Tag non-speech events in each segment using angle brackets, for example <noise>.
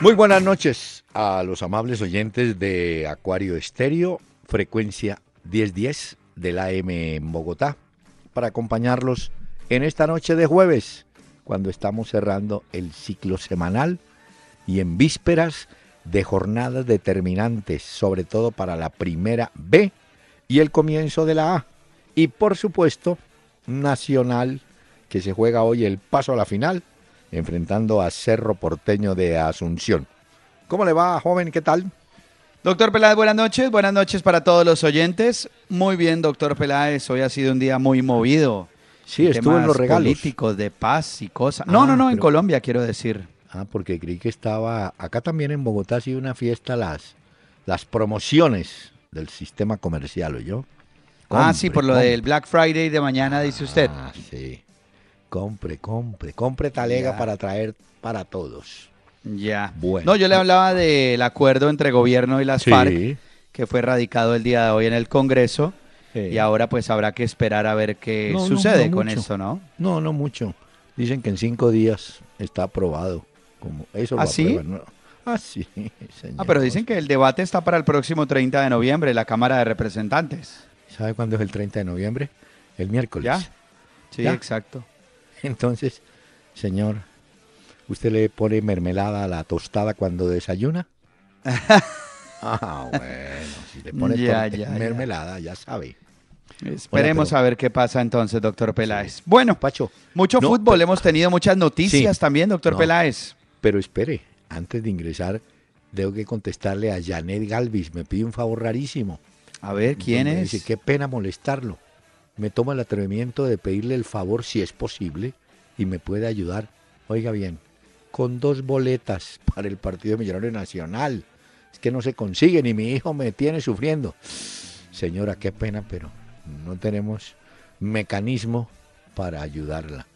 Muy buenas noches a los amables oyentes de Acuario Estéreo, frecuencia 1010 del AM en Bogotá, para acompañarlos en esta noche de jueves, cuando estamos cerrando el ciclo semanal y en vísperas de jornadas determinantes, sobre todo para la primera B y el comienzo de la A. Y por supuesto, Nacional, que se juega hoy el paso a la final enfrentando a Cerro Porteño de Asunción. ¿Cómo le va, joven? ¿Qué tal? Doctor Peláez, buenas noches. Buenas noches para todos los oyentes. Muy bien, doctor Peláez. Hoy ha sido un día muy movido. Sí, estuvo en los regalos. políticos, de paz y cosas. no, no, no, en Colombia quiero decir. Ah, porque creí que estaba... Acá también en Bogotá ha sido una fiesta las, las promociones del sistema comercial, ¿o yo? ah, sí, por lo del Black Friday de mañana, dice usted. Ah, sí. Compre, compre, compre talega para traer para todos. Ya. Bueno. No, yo le hablaba del acuerdo entre gobierno y las FARC, que fue radicado el día de hoy en el Congreso. Y ahora pues habrá que esperar a ver qué sucede con eso, ¿no? No, no mucho. Dicen que en cinco días está aprobado. Como eso ¿Ah, sí? Ah, sí, <laughs> Ah, pero dicen que el debate está para el próximo 30 de noviembre, la Cámara de Representantes. ¿Sabe cuándo es el 30 de noviembre? El miércoles. ¿Ya? Sí, exacto. <laughs> Entonces, señor, ¿usted le pone mermelada a la tostada cuando desayuna? <laughs> ah, bueno, si le pone mermelada, ya. sabe. Esperemos a ver qué pasa entonces, doctor Peláez. Bueno, Pacho, mucho fútbol, hemos tenido muchas noticias también, doctor Peláez. Pero espere, antes de ingresar, tengo que contestarle a Janet Galvis, me pide un favor rarísimo. A ver, ¿quién es? Dice, qué pena molestarlo me toma el atrevimiento de pedirle el favor, si es posible, y me puede ayudar, oiga bien, con dos boletas <laughs> para el Partido Millonario Nacional. Es que no se consigue, ni mi hijo me tiene sufriendo. Señora, qué pena, pero no tenemos mecanismo para ayudarla.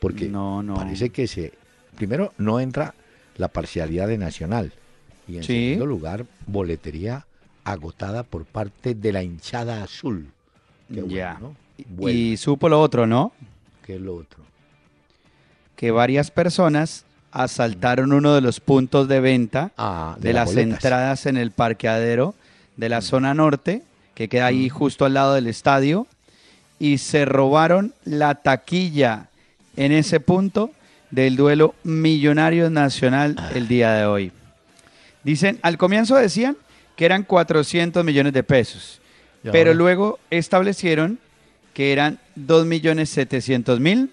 Porque no, no. parece que se. Primero, no entra la parcialidad de Nacional. Y en segundo lugar, boletería agotada por parte de la hinchada azul. ya. Y supo lo otro, ¿no? ¿Qué es lo otro? Que varias personas asaltaron uno de los puntos de venta ah, de, las, entradas en el parqueadero de la zona norte, que queda ahí justo al lado del estadio, y se robaron la taquilla en ese punto del duelo millonario nacional el día de hoy. Dicen, al comienzo decían que eran 400 millones de pesos, pero luego establecieron que eran 2.700.000.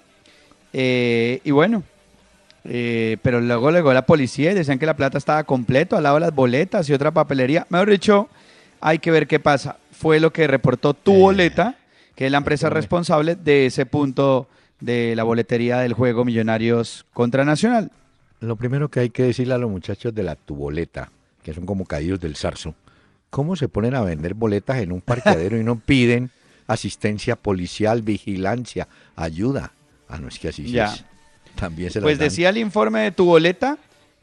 Eh, y bueno, eh, pero luego llegó la policía y decían que la plata estaba completo al lado de las boletas y otra papelería. Mejor dicho, hay que ver qué pasa. Fue lo que reportó Tu Boleta, que es la empresa responsable de ese punto de la boletería del juego Millonarios contra Nacional. Lo primero que hay que decirle a los muchachos de la Tu Boleta, que son como caídos del zarzo, ¿cómo se ponen a vender boletas en un <laughs> parqueadero y no piden asistencia policial, vigilancia, ayuda. Ah, no es que así ya. También se Pues decía el informe de tu boleta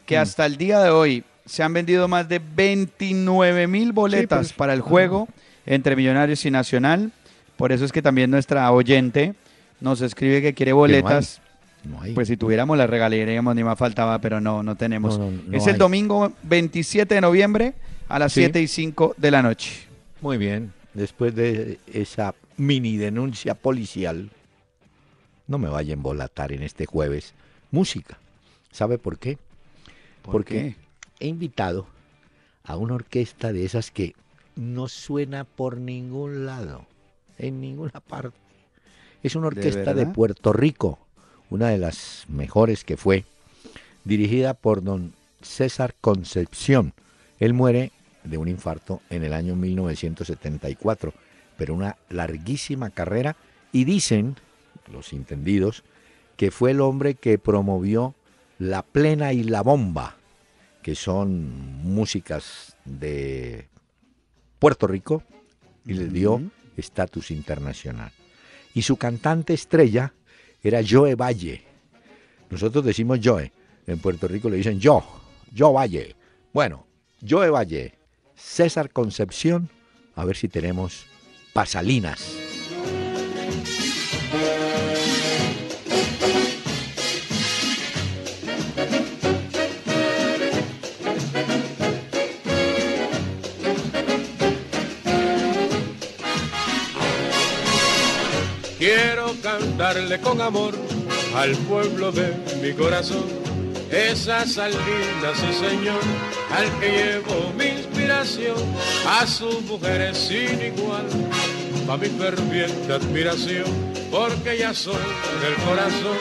que mm. hasta el día de hoy se han vendido más de 29 mil boletas pues, para el juego entre Millonarios y Nacional. Por eso es que también nuestra oyente nos escribe que quiere boletas. Pues si tuviéramos las regalaríamos, ni más faltaba, pero no, no tenemos. es el domingo 27 de noviembre a las 7 y 5 de la noche. Muy bien después de esa mini denuncia policial, no me vaya a embolatar en este jueves música. ¿Sabe por qué? Porque he invitado a una orquesta de esas que no suena por ningún lado, en ninguna parte. Es una orquesta de, Puerto Rico, una de las mejores que fue, dirigida por don César Concepción. Él muere de un infarto en el año 1974, pero una larguísima carrera y dicen los entendidos que fue el hombre que promovió la plena y la bomba, que son músicas de Puerto Rico, y le dio estatus internacional. Y su cantante estrella era Joe Valle. Nosotros decimos Joe, en Puerto Rico le dicen yo, Joe Valle. Bueno, Joe Valle, César Concepción, a ver si tenemos pasalinas. Quiero cantarle con amor al pueblo de mi corazón. Esa salida, sí señor, al que llevo mi a sus mujeres sin igual, a mi ferviente admiración, porque ya son el corazón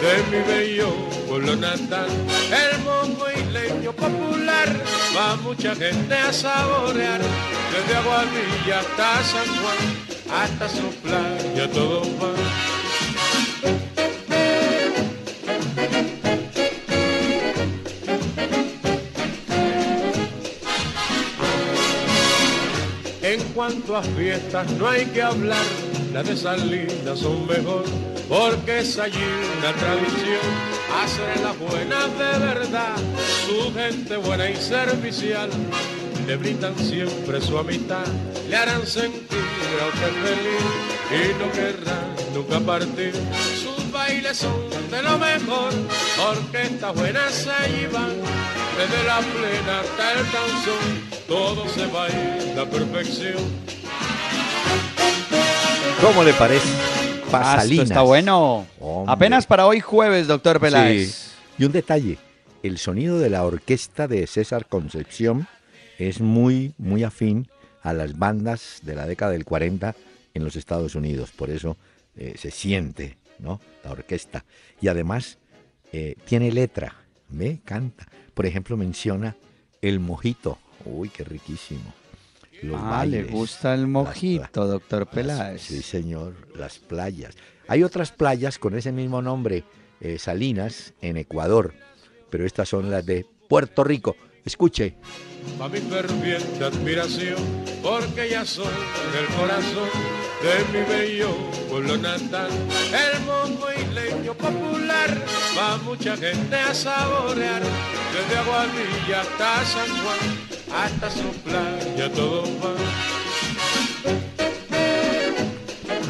de mi bello pueblo natal, el mongo leño popular, va mucha gente a saborear, desde Aguadilla hasta San Juan hasta su playa todo va. Cuanto a fiestas no hay que hablar, las de Salinas son mejor, porque es allí una tradición, hacer las buenas de verdad, su gente buena y servicial, le brindan siempre su amistad, le harán sentir feliz y no querrá nunca partir. Sus bailes son de lo mejor, porque estas buenas se llevan desde la plena hasta el canción, todo se baila a perfección. ¿Cómo le parece? Pasalinas. está bueno. Apenas para hoy jueves, doctor Peláez. Y un detalle, el sonido de la orquesta de César Concepción es muy, muy afín a las bandas de la década del 40 en los Estados Unidos. Por eso eh, se siente ¿no? la orquesta. Y además eh, tiene letra, ¿ve? Canta. Por ejemplo, menciona el mojito. Uy, qué riquísimo. ah, le gusta el mojito, doctor Peláez. sí, señor, las playas. Hay otras playas con ese mismo nombre, eh, Salinas, en Ecuador, pero estas son las de Puerto Rico. Escuche. A mi ferviente admiración, porque ya soy el corazón de mi bello pueblo natal. El mongo leño popular, va mucha gente a saborear, desde Aguadilla hasta San Juan, hasta su playa todo va.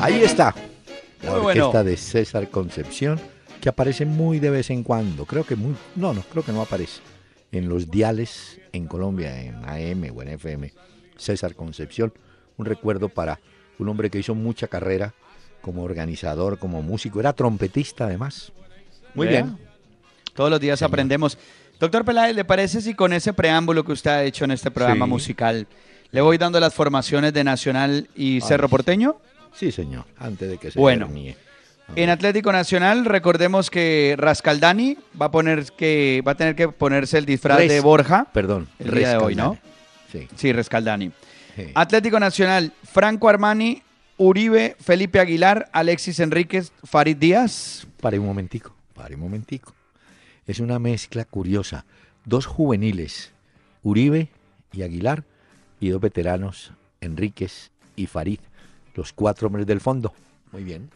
Ahí está, la orquesta de César Concepción, que aparece muy de vez en cuando. Creo que muy, no, no, creo que no aparece en los diales en Colombia, en AM o en FM, César Concepción. Un recuerdo para un hombre que hizo mucha carrera como organizador, como músico, era trompetista además. Muy bien. Todos los días aprendemos. Doctor Peláez, ¿le parece si con ese preámbulo que usted ha hecho en este programa musical le voy dando las formaciones de Nacional y Cerro Porteño? Sí, señor, antes de que se bueno, en Atlético Nacional, recordemos que Rascaldani va a poner que va a tener que ponerse el disfraz de Borja. Perdón, el día de hoy, ¿no? Sí. Sí, Rascaldani. Atlético Nacional, Franco Armani, Uribe, Felipe Aguilar, Alexis Enríquez, Farid Díaz. Pare un momentico, pare un momentico. Es una mezcla curiosa. Dos juveniles, Uribe y Aguilar, y dos veteranos, Enríquez y Farid, los cuatro hombres del fondo. Muy bien.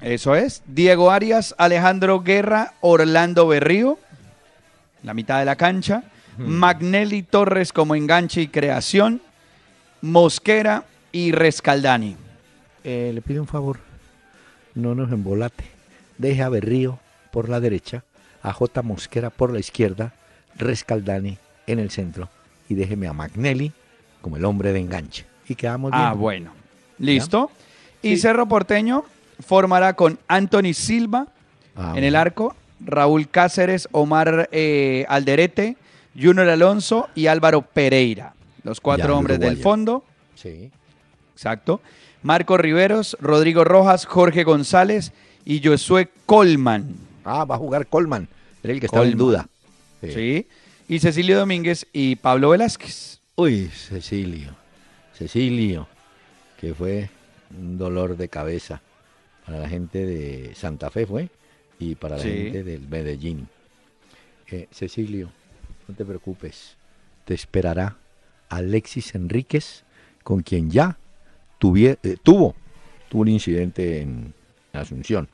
Eso es. Diego Arias, Alejandro Guerra, Orlando Berrío, la mitad de la cancha. Magnelli Torres como enganche y creación. Mosquera y Rescaldani. Eh, le pido un favor, no nos embolate. Deje a Berrío por la derecha, a J. Mosquera por la izquierda, Rescaldani en el centro y déjeme a Magnelli como el hombre de enganche. Y quedamos bien. Ah, bueno. Listo. Y Cerro Porteño, formará con Anthony Silva ah, en el arco, Raúl Cáceres, Omar eh, Alderete, Junior Alonso y Álvaro Pereira. Los cuatro hombres del fondo. Sí. Exacto. Marco Riveros, Rodrigo Rojas, Jorge González y Josué Colman. Ah, va a jugar Colman. Era el que estaba en duda. sí. Y Cecilio Domínguez y Pablo Velázquez. Uy, Cecilio. Cecilio, que fue un dolor de cabeza para la gente de Santa Fe fue, y para la gente del Medellín. Eh, Cecilio, no te preocupes, te esperará Alexis Enríquez, con quien ya eh, tuvo, tuvo un incidente en Asunción.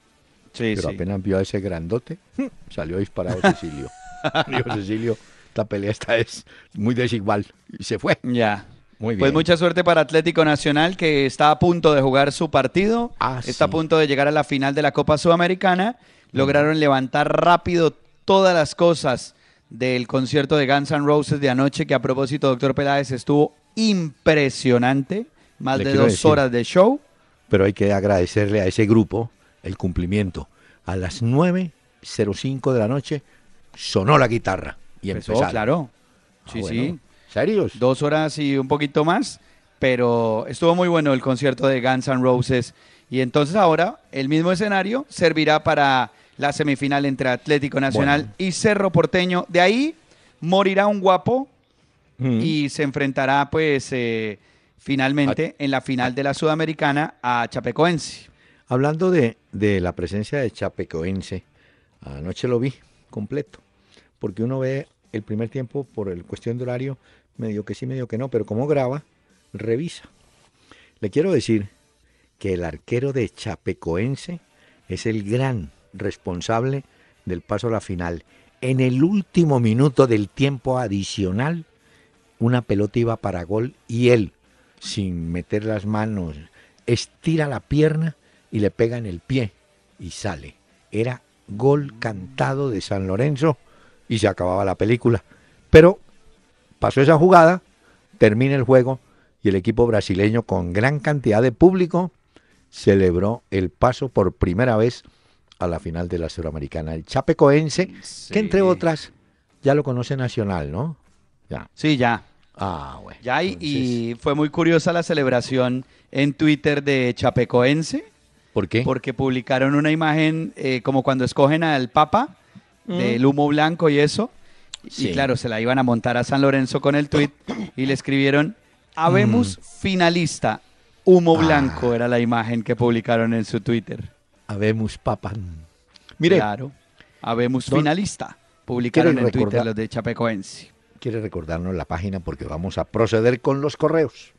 Sí, pero apenas vio a ese grandote, <laughs> salió disparado Cecilio. <laughs> Dijo Cecilio, esta pelea esta es muy desigual. Y se fue. Ya. Muy pues bien. Pues mucha suerte para Atlético Nacional, que está a punto de jugar su partido. Ah, está a punto de llegar a la final de la Copa Sudamericana. Lograron levantar rápido todas las cosas del concierto de Guns N' Roses de anoche, que a propósito, doctor Peláez, estuvo impresionante. Más de dos horas de show. Pero hay que agradecerle a ese grupo el cumplimiento. A las 9.05 de la noche sonó la guitarra y empezó. claro. Ah, sí, sí. ¿Serios? Dos horas y un poquito más, pero estuvo muy bueno el concierto de Guns N' Roses. Y entonces ahora el mismo escenario servirá para la semifinal entre Atlético Nacional y Cerro Porteño. De ahí morirá un guapo mm. y se enfrentará pues eh, finalmente en la final de la Sudamericana a Chapecoense. Hablando de, de la presencia de Chapecoense, anoche lo vi completo, porque uno ve el primer tiempo por el cuestión de horario, medio que sí, medio que no, pero como graba, revisa. Le quiero decir que el arquero de Chapecoense es el gran responsable del paso a la final. En el último minuto del tiempo adicional, una pelota iba para gol y él, sin meter las manos, estira la pierna y le pega en el pie y sale. Era gol cantado de San Lorenzo y se acababa la película. Pero pasó esa jugada, termina el juego y el equipo brasileño con gran cantidad de público celebró el paso por primera vez a la final de la Suramericana. El Chapecoense, que entre otras ya lo conoce Nacional, ¿no? Ya. Sí, ya. Ah, bueno. Ya, y, fue muy curiosa la celebración en Twitter de Chapecoense. ¿Por qué? Porque publicaron una imagen eh, como cuando escogen al Papa, mm. del humo blanco y eso. Y claro, se la iban a montar a San Lorenzo con el tweet y le escribieron, habemos mm. finalista, humo ah. blanco era la imagen que publicaron en su Twitter. Habemos Papa. Mire. Claro. Habemos finalista. Publicaron en Twitter los de Chapecoense. Quiere recordarnos la página porque vamos a proceder con los correos.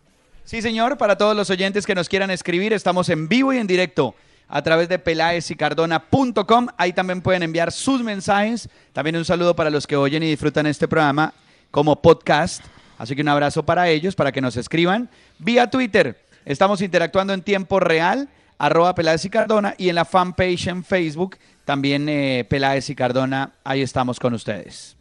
Sí, señor. Para todos los oyentes que nos quieran escribir, estamos en vivo y en directo a través de pelaesicardona.com. Ahí también pueden enviar sus mensajes. También un saludo para los que oyen y disfrutan este programa como podcast. Así que un abrazo para ellos, para que nos escriban. Vía Twitter. Estamos interactuando en tiempo real arroba Peláez y Cardona, y en la fanpage en Facebook, también eh, Peláez y Cardona, ahí estamos con ustedes.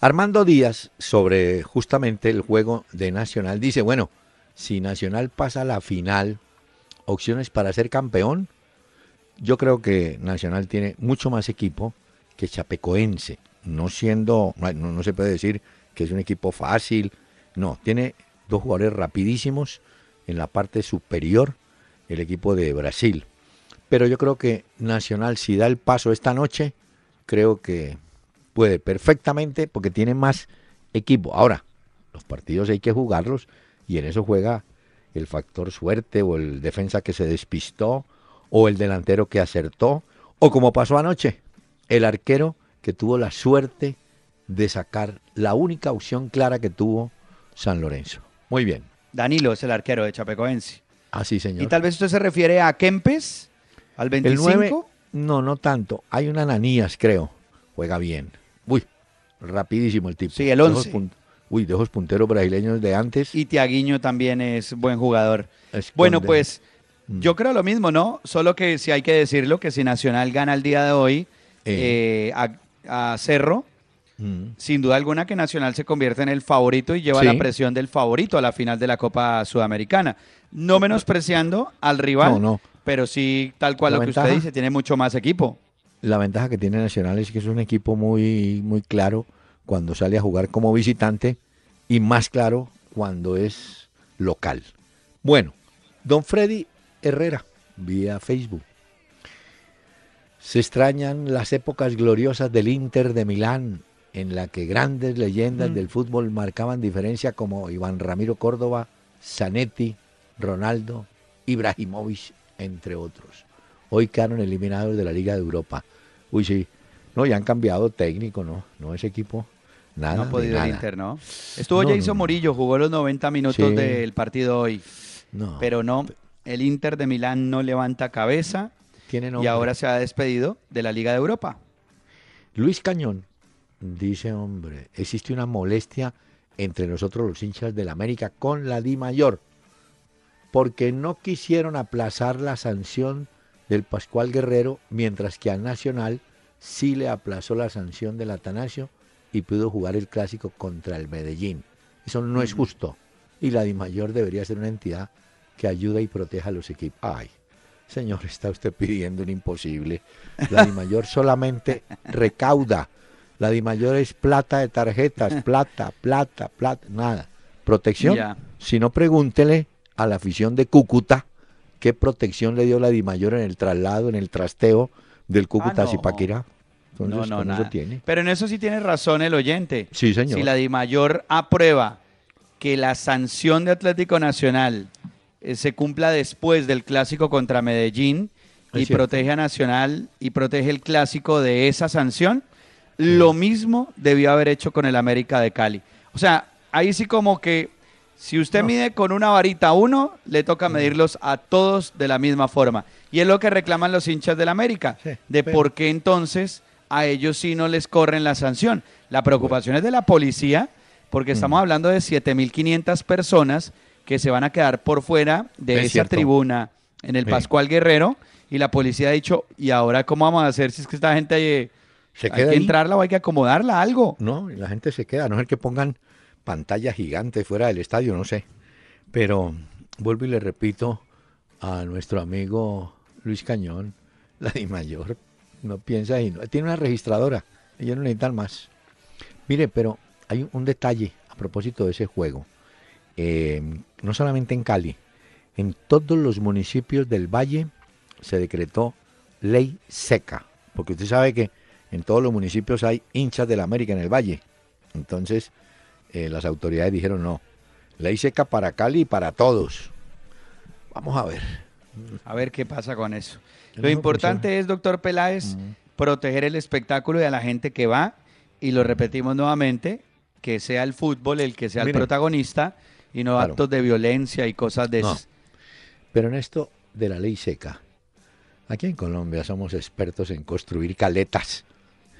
Armando Díaz, sobre justamente el juego de Nacional, dice, bueno, si Nacional pasa a la final, opciones para ser campeón, yo creo que Nacional tiene mucho más equipo que Chapecoense, no siendo, no, no se puede decir que es un equipo fácil, no, tiene dos jugadores rapidísimos en la parte superior el equipo de Brasil. Pero yo creo que Nacional, si da el paso esta noche, creo que puede perfectamente porque tiene más equipo. Ahora, los partidos hay que jugarlos y en eso juega el factor suerte o el defensa que se despistó o el delantero que acertó o como pasó anoche, el arquero que tuvo la suerte de sacar la única opción clara que tuvo San Lorenzo. Muy bien. Danilo es el arquero de Chapecoense. Ah, sí, señor. Y tal vez usted se refiere a Kempes, al 25. no, no tanto. Hay una Ananías, creo. Juega bien. Uy, rapidísimo el tipo. Sí, el 11. Uy, de esos punteros brasileños de antes. Y Tiaguiño también es buen jugador. Bueno, pues mm. yo creo lo mismo, ¿no? Solo que si hay que decirlo, que si Nacional gana el día de hoy eh. Eh, a, Cerro, mm. sin duda alguna que Nacional se convierte en el favorito y lleva la presión del favorito a la final de la Copa Sudamericana no menospreciando al rival, no, pero sí, tal cual lo que usted dice, tiene mucho más equipo. La ventaja que tiene Nacional es que es un equipo muy, muy claro cuando sale a jugar como visitante y más claro cuando es local. Bueno, don Freddy Herrera, vía Facebook. Se extrañan las épocas gloriosas del Inter de Milán, en la que grandes leyendas mm. del fútbol marcaban diferencia como Iván Ramiro Córdoba, Zanetti, Ronaldo, Ibrahimovic, entre otros. Hoy quedaron eliminados de la Liga de Europa. Uy, sí. No, ya han cambiado técnico, ¿no? No, ese equipo, nada. No ha podido nada. el Inter, ¿no? Estuvo No, Jason no, no. Murillo, jugó los 90 minutos Sí. del partido hoy. No, Pero no, el Inter de Milán no levanta cabeza tiene y ahora se ha despedido de la Liga de Europa. Luis Cañón dice, hombre, existe una molestia entre nosotros los hinchas del América con la Di Mayor, porque no quisieron aplazar la sanción del Pascual Guerrero, mientras que al Nacional sí le aplazó la sanción del Atanasio y pudo jugar el clásico contra el Medellín. Eso no es justo. Y la Di Mayor debería ser una entidad que ayuda y proteja a los equipos. Ay, señor, está usted pidiendo un imposible. La Di Mayor solamente recauda. La Di Mayor es plata de tarjetas, plata, plata, plata, nada. Protección. Si no, pregúntele a la afición de Cúcuta qué protección le dio la Di Mayor en el traslado, en el trasteo del Cúcuta Ah, a. Zipaquirá. Entonces, no, no, eso nada. tiene. Pero en eso sí tiene razón el oyente. Sí, señor. Si la Di Mayor aprueba que la sanción de Atlético Nacional eh, se cumpla después del clásico contra Medellín Es y cierto. protege a Nacional y protege el clásico de esa sanción, lo mismo debió haber hecho con el América de Cali. O sea, ahí sí como que si usted No. mide con una varita uno, le toca medirlos a todos de la misma forma. Y es lo que reclaman los hinchas del América, Sí, de pero- por qué entonces a ellos sí no les corren la sanción. La preocupación es de la policía, porque estamos hablando de 7.500 personas que se van a quedar por fuera de Es esa cierto. tribuna en el. Pascual Guerrero, y la policía ha dicho, ¿y ahora cómo vamos a hacer si es que esta gente eh, Se hay queda que ahí. entrarla o hay que acomodarla, algo? No, la gente se queda, a no ser que pongan pantalla gigante fuera del estadio, no sé. Pero vuelvo y le repito a nuestro amigo Luis Cañón, <laughs> la Di Mayor, no piensa y tiene una registradora, ellos no necesitan más. Mire, pero hay un detalle a propósito de ese juego. Eh, no solamente en Cali, en todos los municipios del Valle se decretó ley seca, porque usted sabe que en todos los municipios hay hinchas del América en el Valle. Entonces, eh, las autoridades dijeron no, ley seca para Cali y para todos. Vamos a ver. A ver qué pasa con eso. Lo importante es, doctor Peláez, proteger el espectáculo y a la gente que va, y lo repetimos nuevamente, que sea el fútbol el que sea el protagonista y no Claro. actos de violencia y cosas de No. esas. Pero en esto de la ley seca, aquí en Colombia somos expertos en construir caletas. <laughs>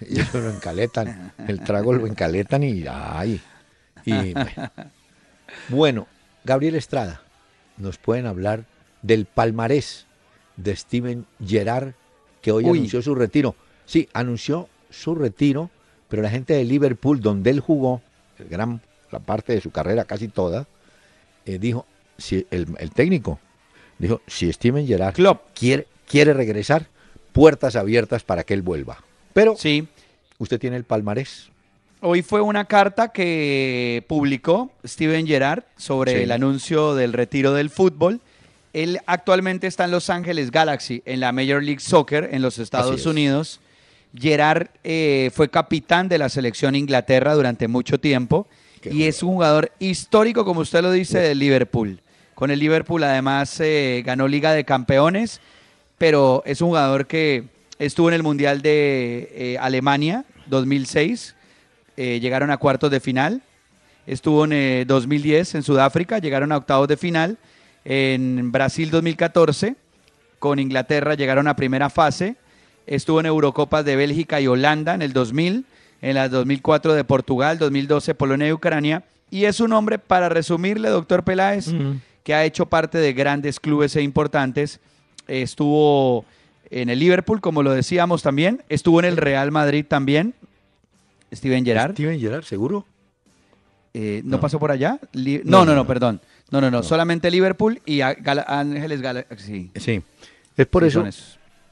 Y eso lo encaletan, el trago lo encaletan y ¡ay! Y, bueno, Gabriel Estrada, nos pueden hablar del palmarés de Steven Gerrard, que hoy Uy. anunció su retiro. Sí, anunció su retiro, pero la gente de Liverpool, donde él jugó, el gran, la parte de su carrera, casi toda, eh, dijo, si el, el técnico dijo, si Steven Gerrard quiere, quiere regresar, puertas abiertas para que él vuelva. Pero Sí, usted tiene el palmarés. hoy fue una carta que publicó Steven Gerrard sobre Sí. el anuncio del retiro del fútbol. Él actualmente está en Los Ángeles Galaxy, en la Major League Soccer en los Estados es. Unidos. Gerard eh, fue capitán de la selección Inglaterra durante mucho tiempo Qué y es un jugador histórico, como usted lo dice, del Liverpool. Con el Liverpool además eh, ganó Liga de Campeones, pero es un jugador que estuvo en el Mundial de eh, Alemania 2006, eh, llegaron a cuartos de final, estuvo en eh, 2010 en Sudáfrica, llegaron a octavos de final, en Brasil 2014, con Inglaterra llegaron a primera fase, estuvo en Eurocopas de Bélgica y Holanda en el 2000, en la 2004 de Portugal, 2012 Polonia y Ucrania, y es un hombre, para resumirle, doctor Peláez, que ha hecho parte de grandes clubes e importantes, estuvo en el Liverpool, como lo decíamos también, estuvo en el Real Madrid también, Steven Gerrard, Steven Gerrard, seguro. eh, ¿no, No. pasó por allá? Li- No, no, no, no, no, no. no, no, no, solamente Liverpool y Ángeles Galaxy. Sí. Es por Sí, eso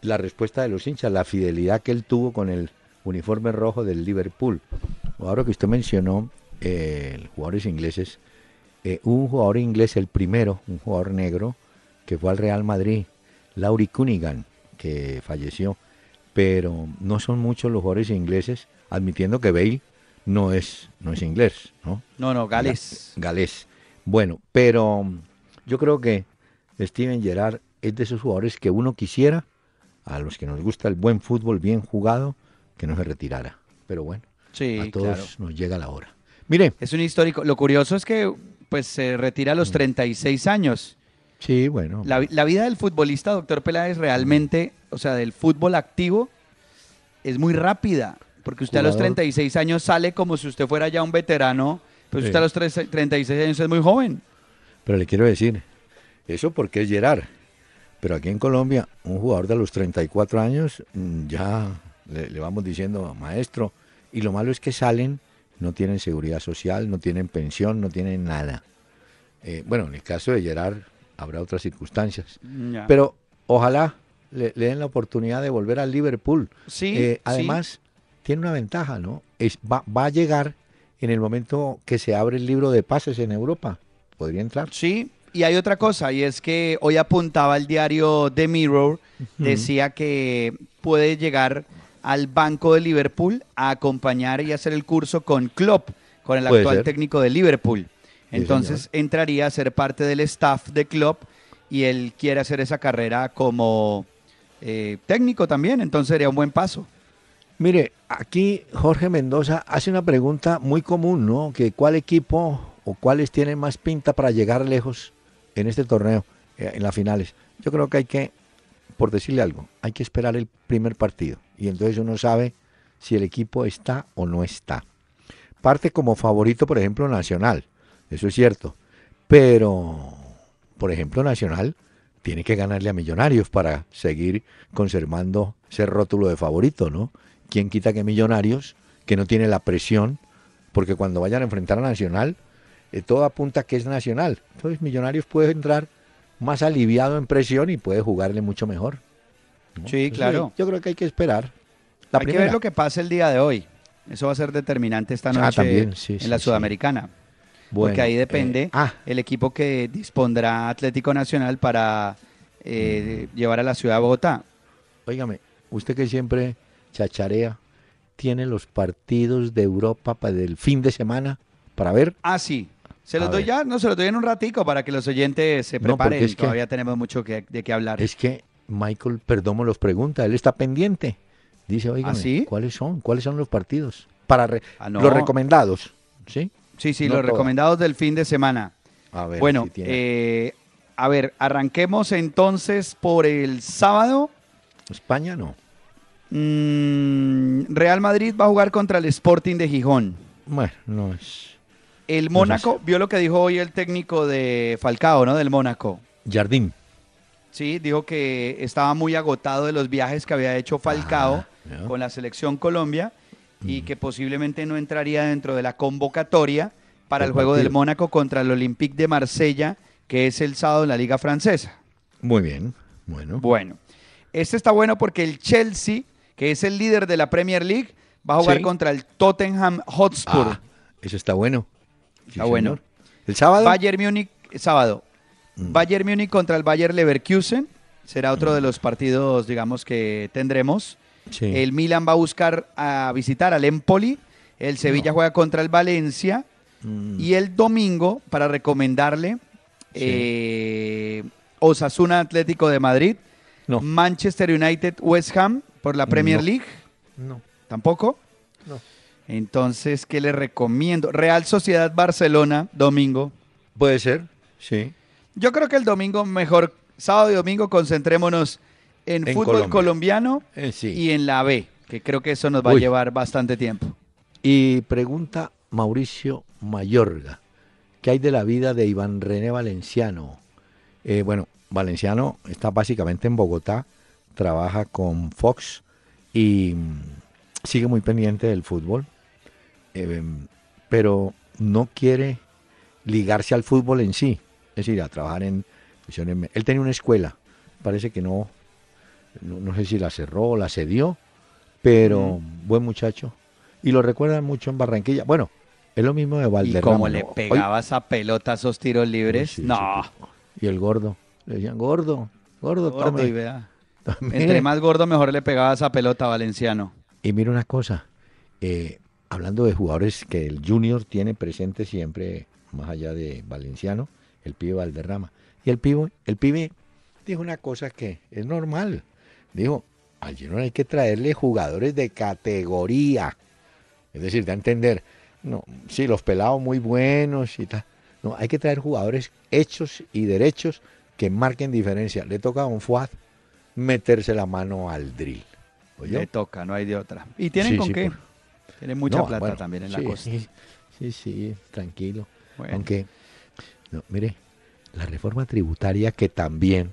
la respuesta de los hinchas, la fidelidad que él tuvo con el uniforme rojo del Liverpool. Ahora que usted mencionó eh, jugadores ingleses, eh, un jugador inglés, el primero, un jugador negro, que fue al Real Madrid, Laurie Cunningham, que falleció. Pero no son muchos los jugadores ingleses, admitiendo que Bale no es, no es inglés, ¿no? No, no, Gales. Galés. Bueno, pero yo creo que Steven Gerrard es de esos jugadores que uno quisiera a los que nos gusta el buen fútbol bien jugado, que no se retirara. Pero bueno, a todos nos llega la hora. Mire. Es un histórico. Lo curioso es que pues se retira a los 36 mm. años. Sí, bueno. La, vida del futbolista, doctor Peláez, realmente, o sea, del fútbol activo, es muy rápida. Porque usted a los 36 años sale como si usted fuera ya un veterano, pero usted a los 36 años es muy joven. Pero le quiero decir, eso porque es Gerard. Pero aquí en Colombia, un jugador de los 34 años, mm, ya le, vamos diciendo, maestro, y lo malo es que salen, no tienen seguridad social, no tienen pensión, no tienen nada. Eh, bueno, en el caso de Gerard habrá otras circunstancias. Pero ojalá le, den la oportunidad de volver al Liverpool. Sí. Eh, además, tiene una ventaja, ¿no? Es, va, va a llegar en el momento que se abre el libro de pases en Europa. Podría entrar. Sí, y hay otra cosa, y es que hoy apuntaba el diario The Mirror, decía que puede llegar al Banco de Liverpool a acompañar y hacer el curso con Klopp, con el actual técnico de Liverpool. Entonces entraría a ser parte del staff de Klopp y él quiere hacer esa carrera como eh, técnico también, entonces sería un buen paso. Mire, aquí Jorge Mendoza hace una pregunta muy común, ¿no? Que cuál equipo o cuáles tienen más pinta para llegar lejos en este torneo, eh, en las finales. Yo creo que hay que, por decirle algo, hay que esperar el primer partido. Y entonces uno sabe si el equipo está o no está. Parte como favorito, por ejemplo, Nacional. Eso es cierto. Pero, por ejemplo, Nacional tiene que ganarle a Millonarios para seguir conservando ese rótulo de favorito, ¿no? ¿Quién quita que Millonarios, que no tiene la presión, porque cuando vayan a enfrentar a Nacional, eh, todo apunta que es nacional. Entonces Millonarios puede entrar más aliviado en presión y puede jugarle mucho mejor. Sí, claro. Yo creo que hay que esperar. hay que ver lo que pasa el día de hoy. Eso va a ser determinante esta ah, noche en la Sudamericana. porque ahí depende eh, ah. el equipo que dispondrá Atlético Nacional para eh, mm. llevar a la ciudad de Bogotá. Óigame, usted que siempre chacharea, tiene los partidos de Europa para el fin de semana para ver. Ah, sí. Se los doy ya, no, se los doy en un ratico para que los oyentes se preparen. es Todavía tenemos mucho que, de qué hablar. Es que Michael Perdomo los pregunta, él está pendiente. Dice, oiga, ¿Ah, ¿cuáles son? ¿Cuáles son los partidos? Para ah, los recomendados, ¿sí? Sí, sí, los recomendados del fin de semana. A ver, bueno, eh, a ver, arranquemos entonces por el sábado. España no. Mm, Real Madrid va a jugar contra el Sporting de Gijón. Bueno, no es. El Mónaco, vio lo que dijo hoy el técnico de Falcao, ¿no? Del Mónaco. Jardín. Sí, dijo que estaba muy agotado de los viajes que había hecho Falcao ah, con la selección Colombia y mm. que posiblemente no entraría dentro de la convocatoria para el, juego del Mónaco contra el Olympique de Marsella, que es el sábado en la Liga Francesa. Muy bien, bueno. Bueno, este está bueno porque el Chelsea, que es el líder de la Premier League, va a jugar contra el Tottenham Hotspur. Ah, eso está bueno. Está bueno. ¿El sábado? Bayern Múnich, sábado. Mm. Bayern Múnich contra el Bayern Leverkusen. Será otro de los partidos, digamos, que tendremos. El Milan va a buscar a visitar al Empoli. El Sevilla juega contra el Valencia. Mm. Y el domingo, para recomendarle, eh, Osasuna Atlético de Madrid. Manchester United West Ham por la Premier League. No. ¿Tampoco? No. Entonces, ¿qué le recomiendo? Real Sociedad Barcelona, domingo. Puede ser, sí. Yo creo que el domingo mejor, sábado y domingo, concentrémonos en, fútbol colombiano eh, y en la B, que creo que eso nos va a llevar bastante tiempo. Y pregunta Mauricio Mayorga, ¿qué hay de la vida de Iván René Valenciano? Eh, bueno, Valenciano está básicamente en Bogotá, trabaja con Fox y mm, sigue muy pendiente del fútbol. Em, pero no quiere ligarse al fútbol en sí, es decir, a trabajar en... Él tenía una escuela, parece que no, no, sé si la cerró o la cedió, pero buen muchacho. Y lo recuerdan mucho en Barranquilla. Bueno, es lo mismo de Valderrama. ¿Y cómo le pegaba esa pelota a esos tiros libres? no. Y el gordo, le decían, gordo, gordo, gordo y vea. Entre más gordo, mejor le pegaba esa pelota a Valenciano. Y mira una cosa, eh, hablando de jugadores que el Junior tiene presente siempre, más allá de Valenciano, el pibe Valderrama. Y el pibe, el pibe dijo una cosa que es normal. Dijo, al Girona hay que traerle jugadores de categoría. Es decir, de entender, no, sí, los pelados muy buenos y tal. No, hay que traer jugadores hechos y derechos que marquen diferencia. Le toca a un Fuad meterse la mano al drill. Le toca, no hay de otra. ¿Y tienen con qué? Tienen mucha plata también en la costa. Sí, sí, tranquilo. Aunque, no, mire, la reforma tributaria que también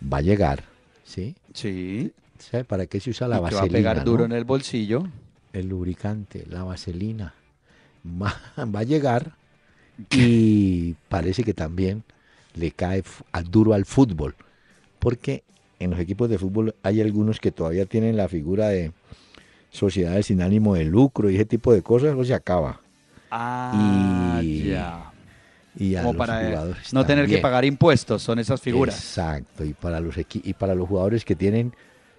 va a llegar, ¿sí? Sí. ¿Sabe para qué se usa la vaselina? va a pegar duro en el bolsillo. El lubricante, la vaselina. Va, a llegar <laughs> y parece que también le cae duro al fútbol. Porque en los equipos de fútbol hay algunos que todavía tienen la figura de sociedades sin ánimo de lucro y ese tipo de cosas, eso se acaba. Ah, y, ya. Y Como para no tener que pagar impuestos, son esas figuras. Exacto, y para los y para los jugadores que tienen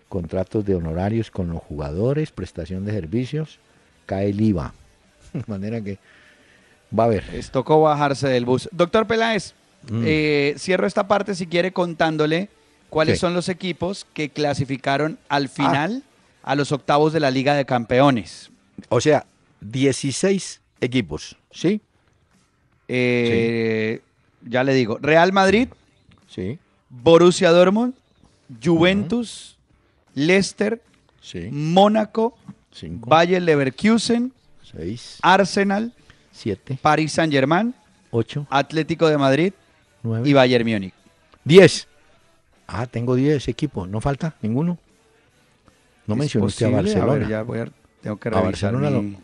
contratos de honorarios con los jugadores, prestación de servicios, cae el IVA. <laughs> De manera que va a haber. Les tocó bajarse del bus. Doctor Peláez, mm. eh, cierro esta parte si quiere contándole cuáles son los equipos que clasificaron al final ah. a los octavos de la Liga de Campeones. O sea, 16 equipos, ¿sí? Eh, ya le digo, Real Madrid, sí. Borussia Dortmund, Juventus, Leicester, Mónaco, Bayer Leverkusen, Arsenal, Paris Saint Germain, Atlético de Madrid y Bayern Múnich. 10. Ah, tengo 10 equipos, ¿no falta ninguno? No mencionó usted a Barcelona. ya voy a, tengo que revisar. A Barcelona,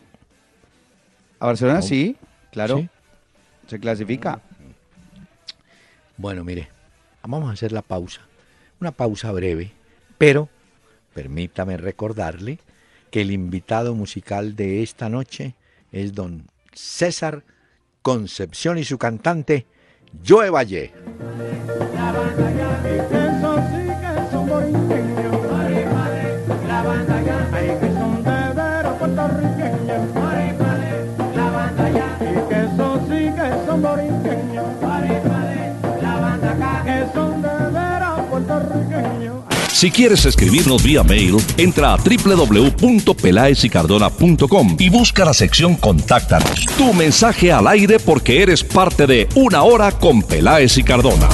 a Barcelona sí, claro. Se clasifica. Bueno, mire, vamos a hacer la pausa. Una pausa breve, pero permítame recordarle que el invitado musical de esta noche es don César Concepción y su cantante Joe Valle. Si quieres escribirnos vía mail, entra a www.pelaesicardona.com y busca la sección Contáctanos. Tu mensaje al aire porque eres parte de Una Hora con Peláez y Cardona.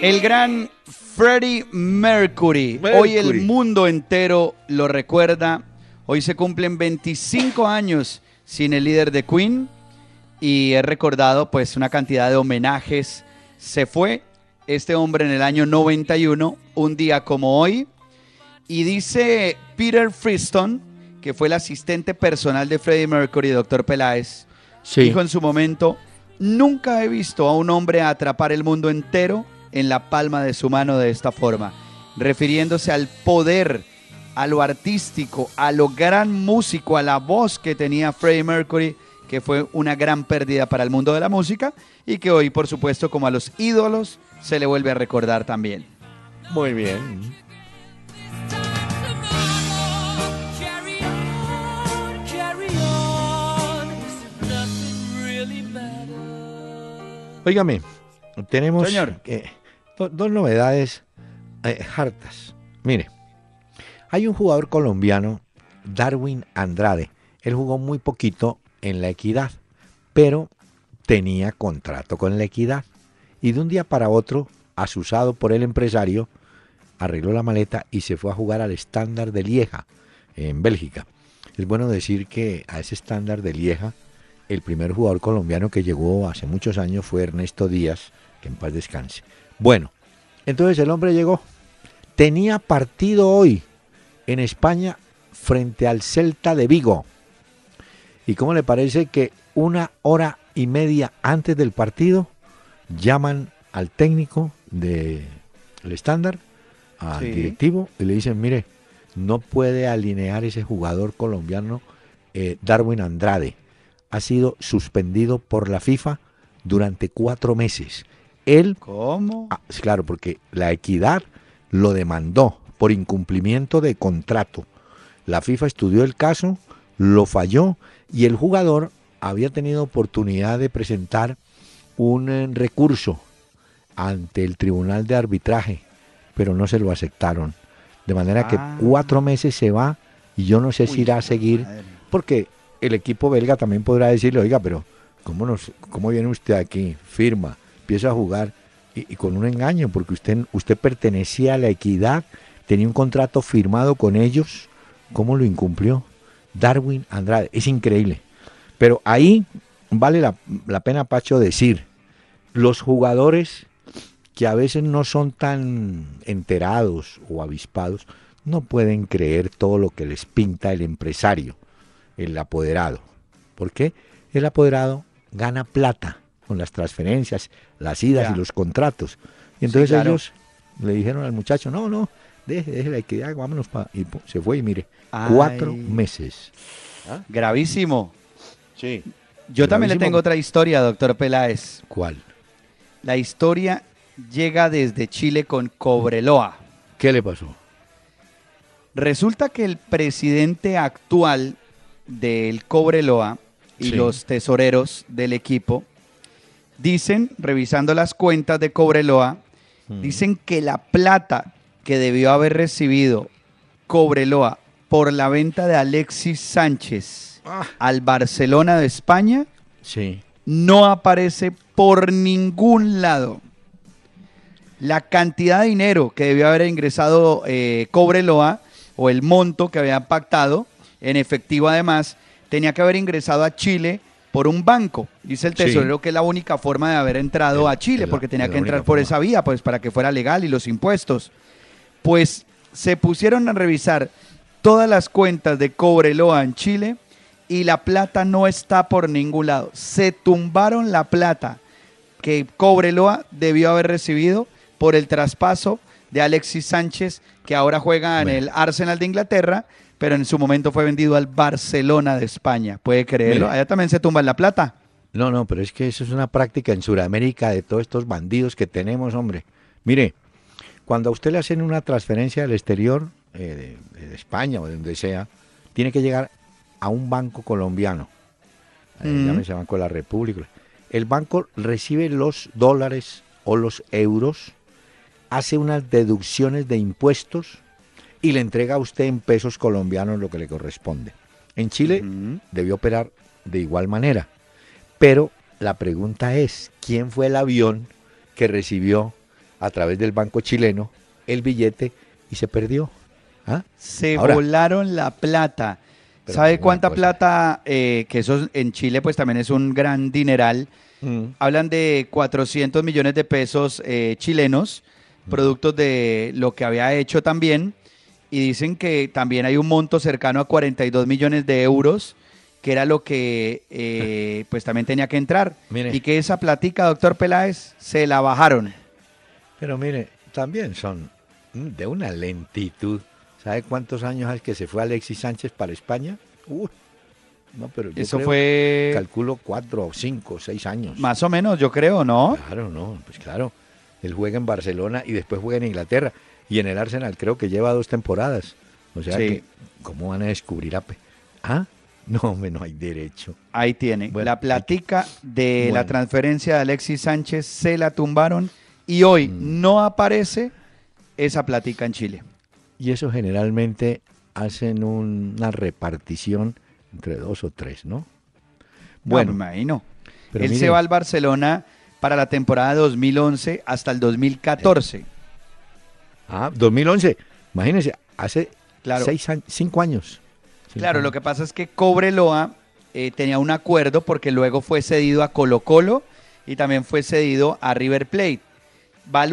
El gran Freddie Mercury. Hoy el mundo entero lo recuerda. Hoy se cumplen 25 años sin el líder de Queen y he recordado pues una cantidad de homenajes. Se fue este hombre en el año 91, un día como hoy, y dice Peter Freeston, que fue el asistente personal de Freddie Mercury, doctor Peláez, dijo en su momento, nunca he visto a un hombre atrapar el mundo entero en la palma de su mano de esta forma, refiriéndose al poder, a lo artístico, a lo gran músico, a la voz que tenía Freddie Mercury, que fue una gran pérdida para el mundo de la música y que hoy, por supuesto, como a los ídolos, se le vuelve a recordar también. Muy bien. Óigame, tenemos dos novedades eh, hartas. Mire, hay un jugador colombiano, Darwin Andrade. Él jugó muy poquito en la equidad, pero tenía contrato con la equidad y de un día para otro, asusado por el empresario, arregló la maleta y se fue a jugar al estándar de Lieja, en Bélgica. Es bueno decir que a ese estándar de Lieja, el primer jugador colombiano que llegó hace muchos años fue Ernesto Díaz, que en paz descanse. Bueno, entonces el hombre llegó. Tenía partido hoy en España frente al Celta de Vigo. ¿Y cómo le parece que una hora y media antes del partido llaman al técnico del estándar, al directivo, y le dicen, mire, no puede alinear ese jugador colombiano eh, Darwin Andrade. Ha sido suspendido por la FIFA durante cuatro meses. Él, ¿Cómo? Ah, claro, porque la equidad lo demandó por incumplimiento de contrato. La FIFA estudió el caso, lo falló y el jugador había tenido oportunidad de presentar un eh, recurso ante el Tribunal de Arbitraje, pero no se lo aceptaron. De manera que ah. cuatro meses se va y yo no sé si irá a seguir, porque el equipo belga también podrá decirle, oiga, pero ¿cómo, nos, cómo viene usted aquí? Firma, empieza a jugar y, con un engaño, porque usted, usted pertenecía a la equidad, tenía un contrato firmado con ellos, ¿cómo lo incumplió? Darwin Andrade, es increíble. Pero ahí vale la, la pena, Pacho, decir, los jugadores que a veces no son tan enterados o avispados, no pueden creer todo lo que les pinta el empresario, el apoderado. ¿Por qué? El apoderado gana plata con las transferencias, las idas y los contratos. Y entonces ellos le dijeron al muchacho, no, no, deje, deje la equidad, vámonos para... Y se fue y mire, cuatro meses. ¿Ah? Gravísimo. Sí. Yo también le tengo otra historia, doctor Peláez. ¿Cuál? La historia llega desde Chile con Cobreloa. ¿Qué le pasó? Resulta que el presidente actual del Cobreloa y los tesoreros del equipo dicen, revisando las cuentas de Cobreloa, mm. dicen que la plata que debió haber recibido Cobreloa por la venta de Alexis Sánchez ah. al Barcelona de España sí. no aparece por ningún lado. La cantidad de dinero que debió haber ingresado eh, Cobreloa o el monto que había pactado, en efectivo además, tenía que haber ingresado a Chile por un banco. Dice el tesorero que es la única forma de haber entrado a Chile, porque tenía que entrar por esa vía, pues para que fuera legal y los impuestos. Pues se pusieron a revisar todas las cuentas de Cobreloa en Chile y la plata no está por ningún lado. Se tumbaron la plata que Cobreloa debió haber recibido por el traspaso de Alexis Sánchez, que ahora juega en el Arsenal de Inglaterra, pero en su momento fue vendido al Barcelona de España. ¿Puede creerlo? Allá también se tumba la plata. No, no, pero es que eso es una práctica en Sudamérica de todos estos bandidos que tenemos, hombre. Mire, cuando a usted le hacen una transferencia del exterior, eh, de, España o de donde sea, tiene que llegar a un banco colombiano. Eh, mm. Llámese Banco de la República. El banco recibe los dólares o los euros, hace unas deducciones de impuestos y le entrega a usted en pesos colombianos lo que le corresponde. En Chile debió operar de igual manera. Pero la pregunta es, ¿quién fue el avión que recibió a través del banco chileno el billete y se perdió? ¿Ah? Se volaron la plata. ¿Sabe cuánta plata? Eh, que eso en Chile pues también es un gran dineral. Mm. Hablan de 400 millones de pesos eh, chilenos, mm. productos de lo que había hecho también y dicen que también hay un monto cercano a 42 millones de euros, que era lo que eh, <laughs> pues también tenía que entrar. Y que esa platica, doctor Peláez, se la bajaron. Pero mire, también son de una lentitud. ¿Sabe cuántos años es que se fue Alexis Sánchez para España? no, pero Eso fue... Calculo cuatro, cinco, seis años. Más o menos, yo creo, ¿no? Claro, no, pues claro. Él juega en Barcelona y después juega en Inglaterra. Y en el Arsenal creo que lleva dos temporadas. O sea que, ¿cómo van a descubrir a Ah, <laughs> no, no hay derecho. Ahí tiene. la platica de la transferencia de Alexis Sánchez se la tumbaron y hoy mm. no aparece esa platica en Chile. Y eso generalmente hacen una repartición entre dos o tres, ¿no? Bueno, no, me imagino. Él se va al Barcelona para la temporada 2011 hasta el 2014. Ah, 2011. Imagínense, hace seis cinco años. claro, lo que pasa es que Cobreloa eh, tenía un acuerdo porque luego fue cedido a Colo Colo y también fue cedido a River Plate. Va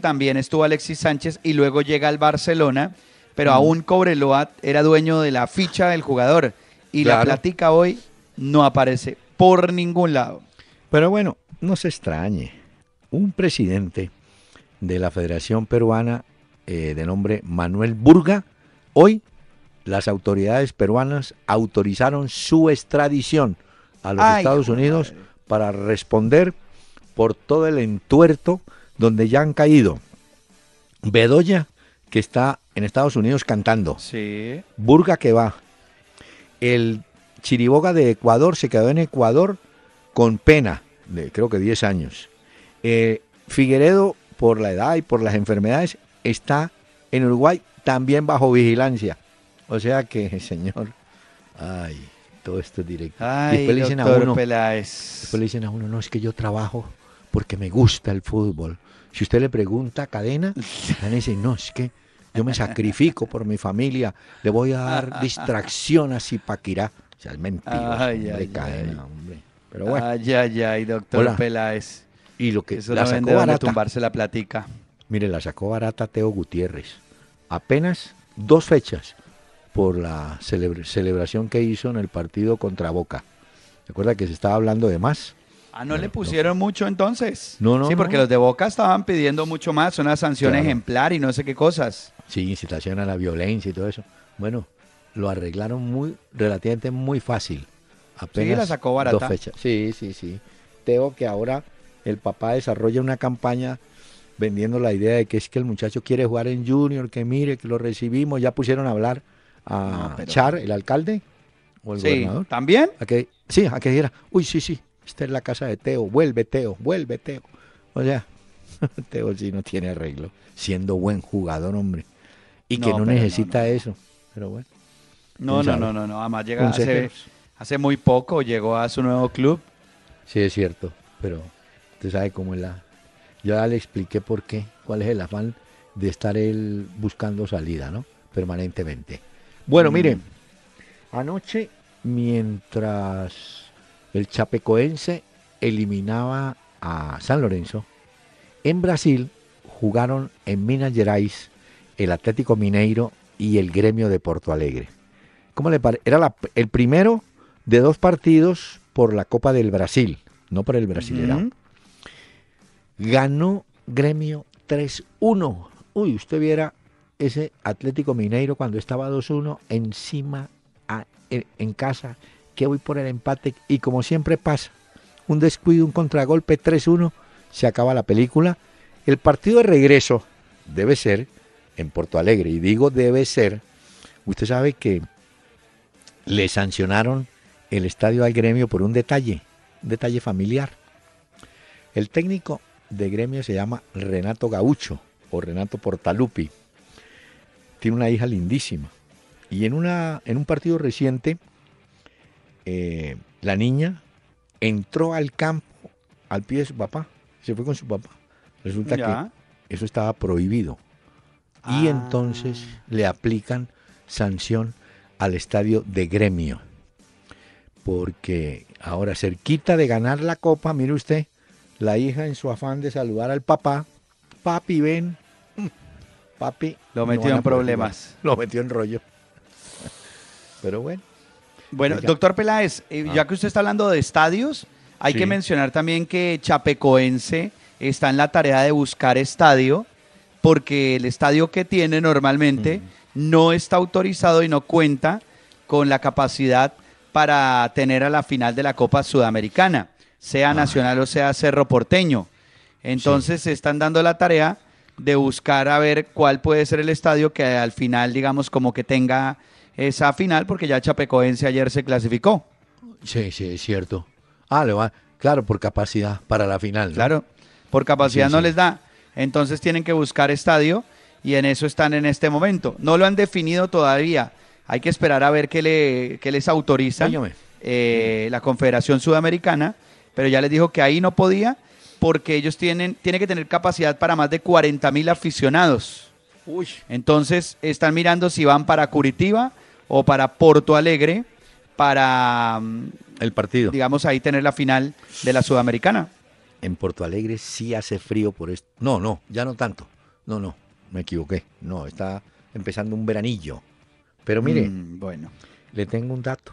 también estuvo Alexis Sánchez y luego llega al Barcelona, pero aún Cobreloa era dueño de la ficha del jugador y la platica hoy no aparece por ningún lado. Pero bueno, no se extrañe. Un presidente de la Federación Peruana eh, de nombre Manuel Burga, hoy las autoridades peruanas autorizaron su extradición a los Estados Unidos para responder por todo el entuerto donde ya han caído Bedoya, que está en Estados Unidos cantando. Sí. Burga que va. El Chiriboga de Ecuador se quedó en Ecuador con pena, de creo que 10 años. Eh, Figueredo, por la edad y por las enfermedades, está en Uruguay también bajo vigilancia. O sea que, señor, ay, todo esto es directo. Ay, después le dicen a uno, después le dicen a uno, no, es que yo trabajo porque me gusta el fútbol. Si usted le pregunta a Cadena, <laughs> Cadena dice, no, es que yo me sacrifico por mi familia, le voy a dar <laughs> distracción a Zipaquirá. O sea, es mentira, ay, ay, Cadena, hombre. Pero bueno. Ay, ay, ay, doctor Peláez. Y lo que Eso la sacó barata. tumbarse la platica. Mire, la sacó barata Teo Gutiérrez. Apenas dos fechas por la celebración que hizo en el partido contra Boca. ¿Recuerda que se estaba hablando de más? Ah, ¿no le pusieron mucho entonces? No, no. Sí, porque los de Boca estaban pidiendo mucho más, una sanción ejemplar y no sé qué cosas. Sí, incitación a la violencia y todo eso. Bueno, lo arreglaron muy, relativamente muy fácil. Apenas sí, la sacó barata. Dos fechas. Sí, sí, sí. Teo que ahora el papá desarrolla una campaña vendiendo la idea de que es que el muchacho quiere jugar en Junior, que mire, que lo recibimos. Ya pusieron a hablar a Char, el alcalde, o el sí, gobernador. ¿También? A que, sí, a que dijera, uy, sí, sí, esta es la casa de Teo, vuelve Teo, vuelve Teo. O sea, <laughs> Teo sí no tiene arreglo, siendo buen jugador, hombre. Y que no, necesita eso, pero bueno. No, no, no, no, no, además llega hace, hace muy poco, llegó a su nuevo club. Sí, es cierto, pero usted sabe cómo es la... Yo ya le expliqué por qué, cuál es el afán de estar él buscando salida, ¿no? Permanentemente. Bueno, mm. miren, anoche mientras el Chapecoense eliminaba a San Lorenzo, en Brasil jugaron en Minas Gerais el Atlético Mineiro y el Gremio de Porto Alegre. ¿Cómo le parece? Era el primero de dos partidos por la Copa del Brasil, no por el Brasileirão. Ganó Gremio 3-1. Uy, usted viera ese Atlético Mineiro cuando estaba 2-1 encima en, casa, que voy por el empate y como siempre pasa, un descuido, un contragolpe 3-1, se acaba la película. El partido de regreso debe ser en Porto Alegre y digo debe ser, usted sabe que le sancionaron el estadio al gremio por un detalle, un detalle familiar. El técnico de gremio se llama Renato Gaucho o Renato Portalupi tiene una hija lindísima. Y en, una, en un partido reciente, eh, la niña entró al campo al pie de su papá, se fue con su papá. Resulta que eso estaba prohibido. Y ah. entonces le aplican sanción al estadio de gremio. Porque ahora, cerquita de ganar la copa, mire usted, la hija en su afán de saludar al papá, papi, ven, <laughs> papi. Lo metió en problemas. Lo metió en rollo. <laughs> Pero bueno. Bueno, doctor Peláez, eh, ya ah. que usted está hablando de estadios, hay que mencionar también que Chapecoense está en la tarea de buscar estadio, porque el estadio que tiene normalmente no está autorizado y no cuenta con la capacidad para tener a la final de la Copa Sudamericana, sea ah. nacional o sea Cerro Porteño. Entonces se están dando la tarea de buscar a ver cuál puede ser el estadio que al final, digamos, como que tenga esa final, porque ya Chapecoense ayer se clasificó. Sí, sí, es cierto. Ah, le va, claro, por capacidad para la final. Claro, por capacidad no les da. Entonces tienen que buscar estadio y en eso están en este momento. No lo han definido todavía. Hay que esperar a ver qué, le, qué les autoriza eh, la Confederación Sudamericana, pero ya les dijo que ahí no podía porque ellos tienen, tienen que tener capacidad para más de 40 mil aficionados. Entonces están mirando si van para Curitiba o para Porto Alegre para mm, el partido. Digamos ahí tener la final de la Sudamericana. En Porto Alegre sí hace frío por esto. No, no, ya no tanto. No, no, me equivoqué. No, está empezando un veranillo. Pero mire, mm, bueno, le tengo un dato.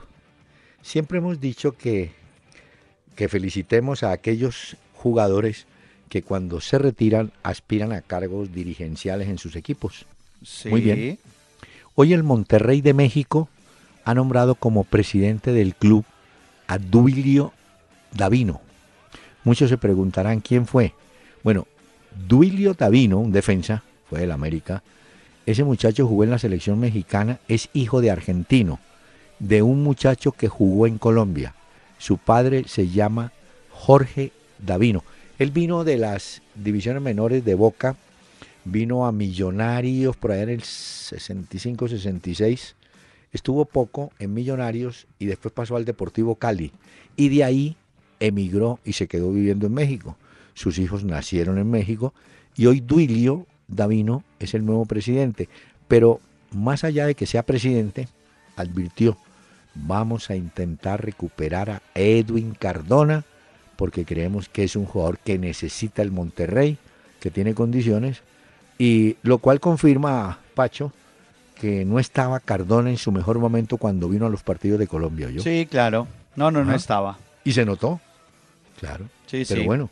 Siempre hemos dicho que que felicitemos a aquellos jugadores que cuando se retiran aspiran a cargos dirigenciales en sus equipos. Muy bien. Hoy el Monterrey de México ha nombrado como presidente del club a Duilio Davino. Muchos se preguntarán quién fue. Bueno, Duilio Davino, un defensa, fue del América. Ese muchacho jugó en la selección mexicana, es hijo de argentino, de un muchacho que jugó en Colombia. Su padre se llama Jorge Davino. Él vino de las divisiones menores de Boca, vino a Millonarios por allá en el 65-66, estuvo poco en Millonarios y después pasó al Deportivo Cali. Y de ahí emigró y se quedó viviendo en México. Sus hijos nacieron en México y hoy Duilio Davino es el nuevo presidente. Pero más allá de que sea presidente, advirtió, vamos a intentar recuperar a Edwin Cardona porque creemos que es un jugador que necesita el Monterrey, que tiene condiciones, y lo cual confirma, Pacho, que no estaba Cardona en su mejor momento cuando vino a los partidos de Colombia. ¿yo? Sí, claro. No, no, no estaba. Y se notó, claro. Sí, Pero bueno.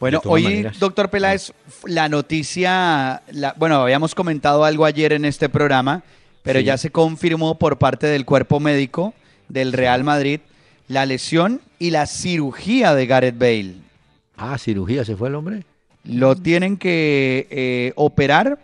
Bueno, hoy, doctor Peláez, la noticia, la, bueno, habíamos comentado algo ayer en este programa, pero ya se confirmó por parte del cuerpo médico del Real Madrid la lesión y la cirugía de Gareth Bale. Ah, cirugía, ¿se fue el hombre? Lo tienen que eh, operar.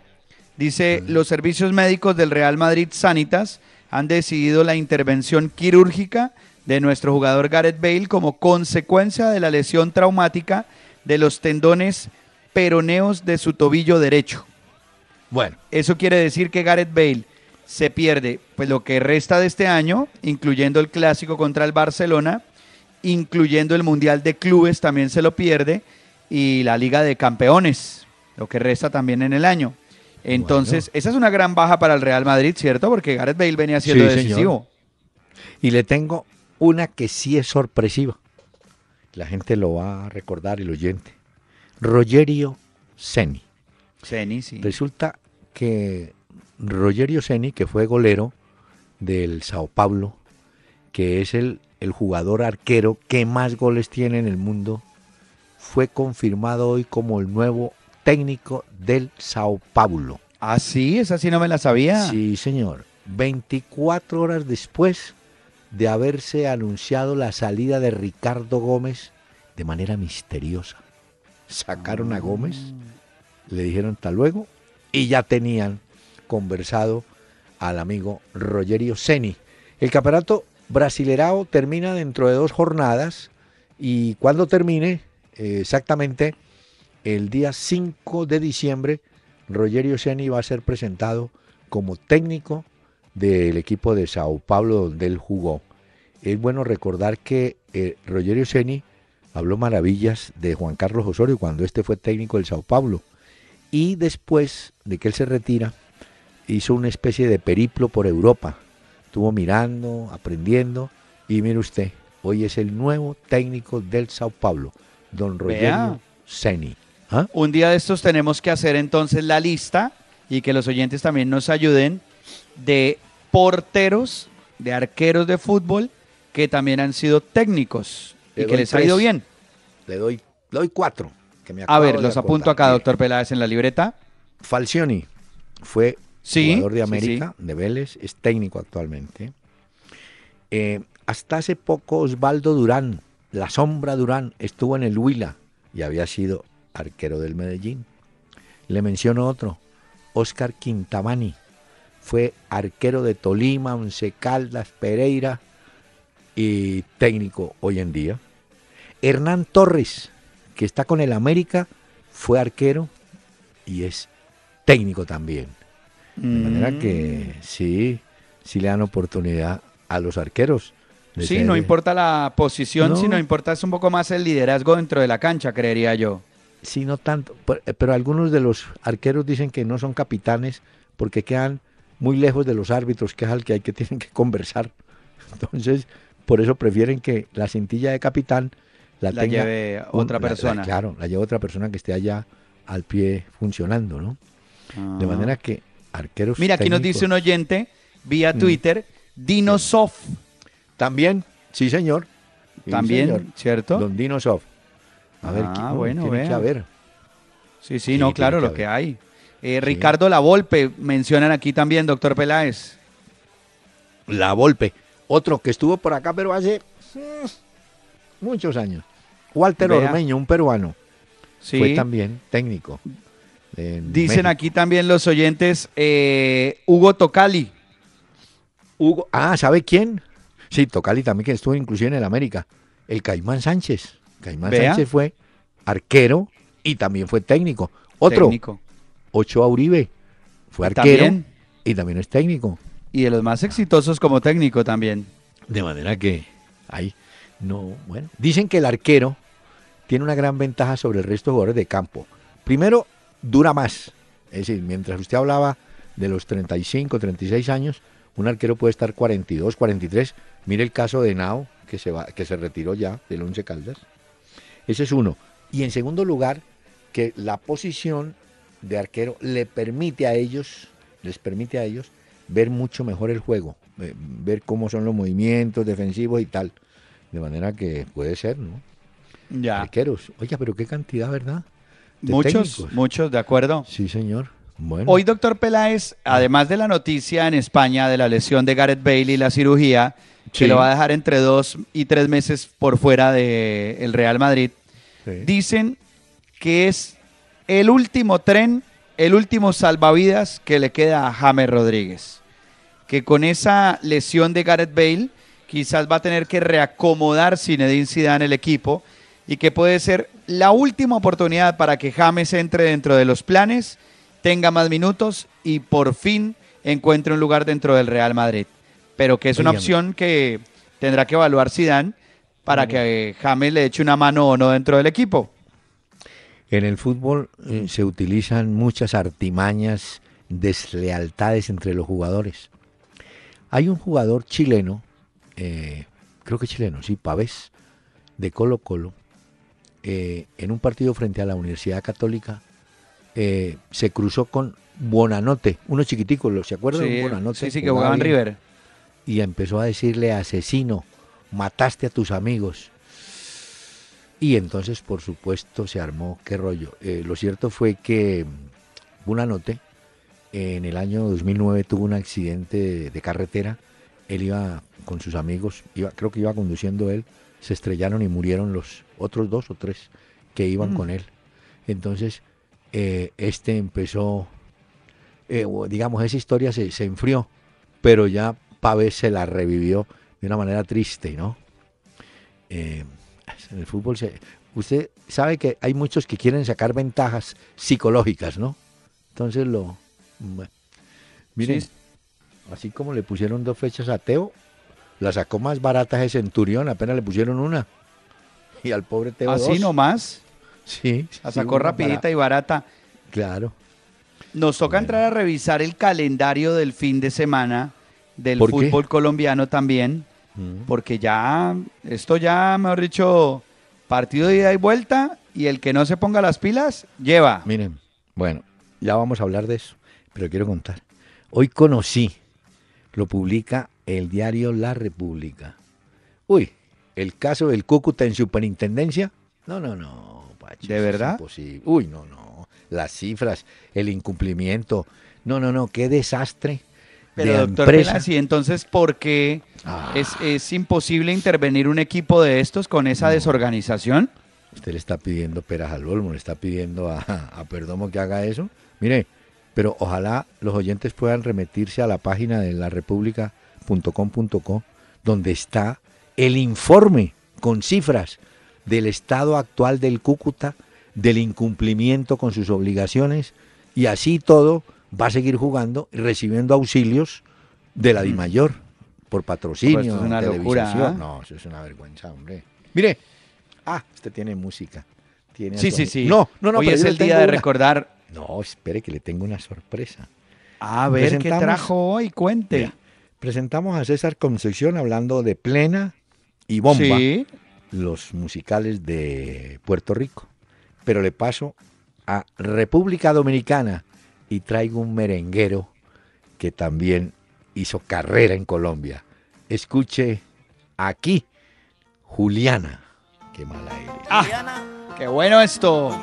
Dice, los servicios médicos del Real Madrid Sanitas han decidido la intervención quirúrgica de nuestro jugador Gareth Bale como consecuencia de la lesión traumática de los tendones peroneos de su tobillo derecho. Bueno. Eso quiere decir que Gareth Bale se pierde pues lo que resta de este año, incluyendo el clásico contra el Barcelona, incluyendo el Mundial de Clubes también se lo pierde y la Liga de Campeones, lo que resta también en el año. Entonces, esa es una gran baja para el Real Madrid, ¿cierto? Porque Gareth Bale venía siendo decisivo. Y le tengo una que sí es sorpresiva. La gente lo va a recordar, el oyente. Rogerio Seni. Seni, sí. Resulta que Rogerio Seni, que fue golero del Sao Paulo, que es el, el jugador arquero que más goles tiene en el mundo, fue confirmado hoy como el nuevo técnico del Sao Paulo. Ah, sí, esa sí no me la sabía. Sí, señor. 24 horas después de haberse anunciado la salida de Ricardo Gómez de manera misteriosa. Sacaron a Gómez, le dijeron hasta luego y ya tenían conversado al amigo Rogerio Seni. El campeonato brasilerao termina dentro de dos jornadas y cuando termine, exactamente el día 5 de diciembre, Rogerio Seni va a ser presentado como técnico del equipo de Sao Paulo donde él jugó. Es bueno recordar que eh, Rogerio Seni habló maravillas de Juan Carlos Osorio cuando este fue técnico del Sao Paulo. Y después de que él se retira, hizo una especie de periplo por Europa. Estuvo mirando, aprendiendo y mire usted, hoy es el nuevo técnico del Sao Paulo, don Rogerio Seni. ¿Ah? Un día de estos tenemos que hacer entonces la lista y que los oyentes también nos ayuden de porteros, de arqueros de fútbol que también han sido técnicos y que les ha ido bien. Le doy, doy cuatro. a ver, los apunto acá, doctor Peláez, en la libreta. Falcioni fue jugador de América, de Vélez, es técnico actualmente. Eh, hasta hace poco Osvaldo Durán, la sombra Durán, estuvo en el Huila y había sido arquero del Medellín. Le menciono otro, Oscar Quintamani, fue arquero de Tolima, Once Caldas, Pereira y técnico hoy en día. Hernán Torres, que está con el América, fue arquero y es técnico también. De manera que mm. sí, sí le dan oportunidad a los arqueros. Sí, no importa la posición, sino importa es un poco más el liderazgo dentro de la cancha, creería yo. Sí, no tanto, eh, pero algunos de los arqueros dicen que no son capitanes porque quedan muy lejos de los árbitros, que es al que hay que <laughs> tienen que conversar. Entonces, por eso prefieren que la cintilla de capitán la, lleve otra persona. claro, la lleve otra persona que esté allá al pie funcionando, ¿no? De ah. manera que arqueros. Mira, aquí nos dice un oyente vía mm. Twitter, Dinosoft. También, sí, señor. También, ¿cierto? Don Dino Soft. A ver, ah, bueno, tiene que haber. Sí, sí, no, claro, lo que hay. Eh, Ricardo La Volpe, mencionan aquí también, doctor Peláez. La Volpe, otro que estuvo por acá, pero hace mm, muchos años. Walter Ormeño, un peruano. Sí. Fue también técnico. Dicen aquí también los oyentes, eh, Hugo Tocali. Hugo, ah, ¿sabe quién? Sí, Tocali también que estuvo inclusive en el América. El Caimán Sánchez. Caimán Sánchez fue arquero y también fue técnico. Otro, técnico. Ochoa Uribe, fue arquero y también es técnico. Y de los más exitosos como técnico también. De manera que ahí, no, bueno. Dicen que el arquero tiene una gran ventaja sobre el resto de jugadores de campo. Primero, dura más. Es decir, mientras usted hablaba de los 35, 36 años, un arquero puede estar 42, 43. Mire el caso de Nao, que se, va, que se retiró ya del Once Caldas. Ese es uno. Y en segundo lugar, que la posición de arquero le permite a ellos, les permite a ellos ver mucho mejor el juego, eh, ver cómo son los movimientos defensivos y tal. De manera que puede ser, ¿no? Ya. Arqueros. Oiga, pero qué cantidad, ¿verdad? muchos, muchos, de acuerdo. Sí, señor. Bueno. Hoy, doctor Peláez, además de la noticia en España de la lesión de Gareth Bale y la cirugía, que lo va a dejar entre dos y tres meses por fuera del Real Madrid, dicen que es el último tren, el último salvavidas que le queda a James Rodríguez. Que con esa lesión de Gareth Bale, quizás va a tener que reacomodar Zinedine Zidane el equipo y que puede ser la última oportunidad para que James entre dentro de los planes, tenga más minutos y por fin encuentre un lugar dentro del Real Madrid. Pero que es una opción que tendrá que evaluar Zidane para que James le eche una mano o no dentro del equipo. En el fútbol eh, se utilizan muchas artimañas, deslealtades entre los jugadores. Hay un jugador chileno, eh, creo que chileno, sí, Pavés, de Colo Colo, eh, en un partido frente a la Universidad Católica, se cruzó con Bonanote, uno chiquitico, ¿se acuerdan? Sí, Bonanote, sí, sí, que jugaba en River. Y empezó a decirle, asesino, mataste a tus amigos. Y entonces, por supuesto, se armó qué rollo. Eh, lo cierto fue que Bunanote en el año 2009 tuvo un accidente de, carretera. Él iba con sus amigos, iba, creo que iba conduciendo él, se estrellaron y murieron los otros dos o tres que iban mm. con él. Entonces, eh, este empezó, eh, digamos, esa historia se, se enfrió, pero ya Pávez se la revivió de una manera triste, ¿no? en el fútbol se, usted sabe que hay muchos que quieren sacar ventajas psicológicas, ¿no? Entonces lo miren, así como le pusieron dos fechas a Teo, la sacó más barata ese Centurión, apenas le pusieron una. Y al pobre Teo Así nomás. Sí. La sacó rapidita y barata. Claro. Nos toca entrar a revisar el calendario del fin de semana del fútbol colombiano también porque ya, esto ya, mejor dicho, partido de ida y vuelta y el que no se ponga las pilas, lleva. Miren, bueno, ya vamos a hablar de eso, pero quiero contar. Hoy conocí, lo publica el diario La República. Uy, el caso del Cúcuta en superintendencia. No, no, no, ¿De verdad? Uy, no, no. Las cifras, el incumplimiento. No, no, no, qué desastre pero doctor y entonces, ¿por qué ah. es, imposible intervenir un equipo de estos con esa desorganización? Usted le está pidiendo peras al olmo, le está pidiendo a, a Perdomo que haga eso. Mire, pero ojalá los oyentes puedan remitirse a la página de la república.com.co, donde está el informe con cifras del estado actual del Cúcuta, del incumplimiento con sus obligaciones, y así todo va a seguir jugando y recibiendo auxilios de la DIMAYOR por patrocinio, pues es una locura. ¿ah? No, eso es una vergüenza, hombre. Mire, ah, usted tiene música. Tiene sí, sí, sí. No, no, no. Hoy es el día de recordar. No, espere que le tengo una sorpresa. A ver qué trajo hoy, cuente. presentamos a César Concepción hablando de Plena y Bomba, los musicales de Puerto Rico. Pero le paso a República Dominicana y traigo un merenguero que también hizo carrera en Colombia. Escuche aquí Juliana, qué mala eres. Ah, qué bueno esto.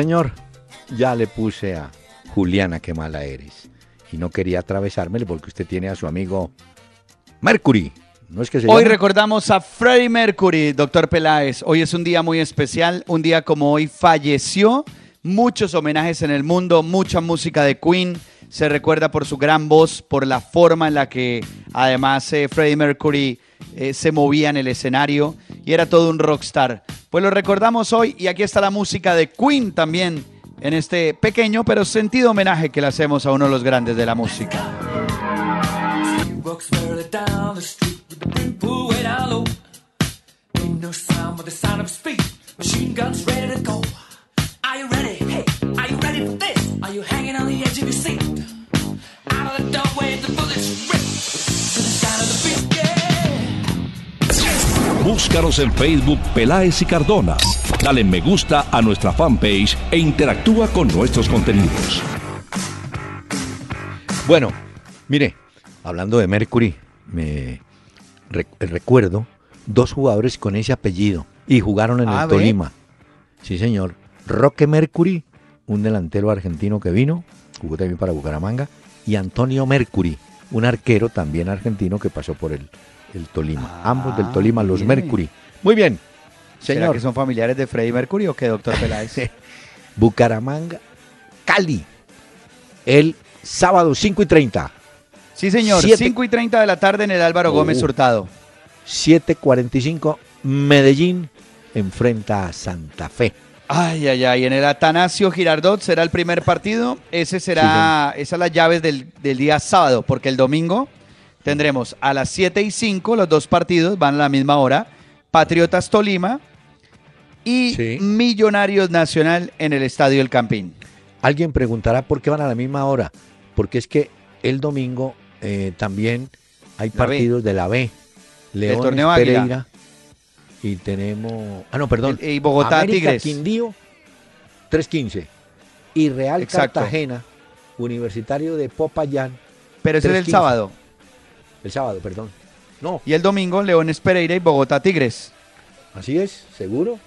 Señor, ya le puse a Juliana, qué mala eres. Y no quería atravesármele porque usted tiene a su amigo Mercury. ¿No es que hoy recordamos a Freddie Mercury, doctor Peláez. Hoy es un día muy especial. Un día como hoy falleció. Muchos homenajes en el mundo, mucha música de Queen. Se recuerda por su gran voz, por la forma en la que además eh, Freddie Mercury eh, se movía en el escenario y era todo un rockstar. Pues lo recordamos hoy y aquí está la música de Queen también en este pequeño pero sentido homenaje que le hacemos a uno de los grandes de la música. Búscanos en Facebook Peláez y Cardona. Dale me gusta a nuestra fanpage e interactúa con nuestros contenidos. Bueno, mire, hablando de Mercury, me recuerdo dos jugadores con ese apellido y jugaron en el Tolima. Sí, señor. Roque Mercury, un delantero argentino que vino, jugó también para Bucaramanga, y Antonio Mercury, un arquero también argentino que pasó por el el Tolima. Ambos del Tolima, los Mercury. Muy bien. Señor. ¿Será que son familiares de Freddy Mercury o qué, doctor Peláez? <laughs> Bucaramanga, Cali. El sábado 5 y 30. Sí, señor. 5 y 30 de la tarde en el Álvaro Gómez uh. Hurtado. 7.45, Medellín enfrenta a Santa Fe. Ay, ay, ay. En el Atanasio Girardot será el primer partido. Ese será, esas las llaves del, del día sábado, porque el domingo Tendremos a las 7 y 5 los dos partidos, van a la misma hora. Patriotas Tolima y Millonarios Nacional en el Estadio El Campín. Alguien preguntará por qué van a la misma hora. Porque es que el domingo eh, también hay partidos de la B. León torneo Pereira. Y tenemos. Ah, no, perdón. y Bogotá América, Tigres. Quindío, 3.15. Y Real Cartagena, Universitario de Popayán. Pero ese es el sábado. El sábado, perdón. No. Y el domingo, Leones Pereira y Bogotá Tigres. Así es, ¿seguro?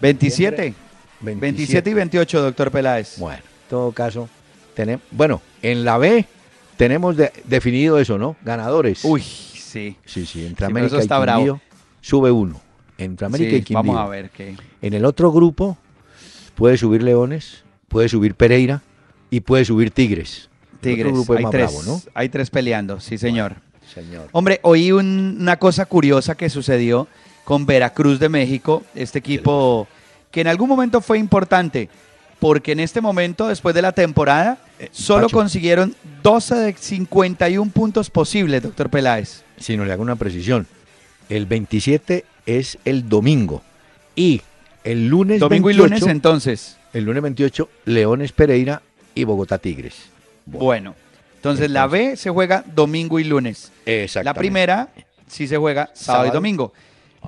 27. 27. y 28, doctor Peláez. Bueno, en todo caso, tenemos, bueno, en la B tenemos definido eso, ¿no? Ganadores. Uy, sí. Sí, sí, entre América y Quindío sube uno. Entre América y Quindío. Vamos a ver qué. En el otro grupo puede subir Leones, puede subir Pereira y puede subir Tigres. Tigres. hay, tres, ¿no? hay tres peleando, sí, señor. señor. Hombre, oí una cosa curiosa que sucedió con Veracruz de México, este equipo que en algún momento fue importante, porque en este momento, después de la temporada, eh, solo consiguieron 12 de 51 puntos posibles, doctor Peláez. Si no le hago una precisión, el 27 es el domingo y el lunes domingo y lunes entonces. El lunes 28, Leones Pereira y Bogotá Tigres. Bueno, entonces, la B se juega domingo y lunes. La primera sí se juega sábado, y domingo.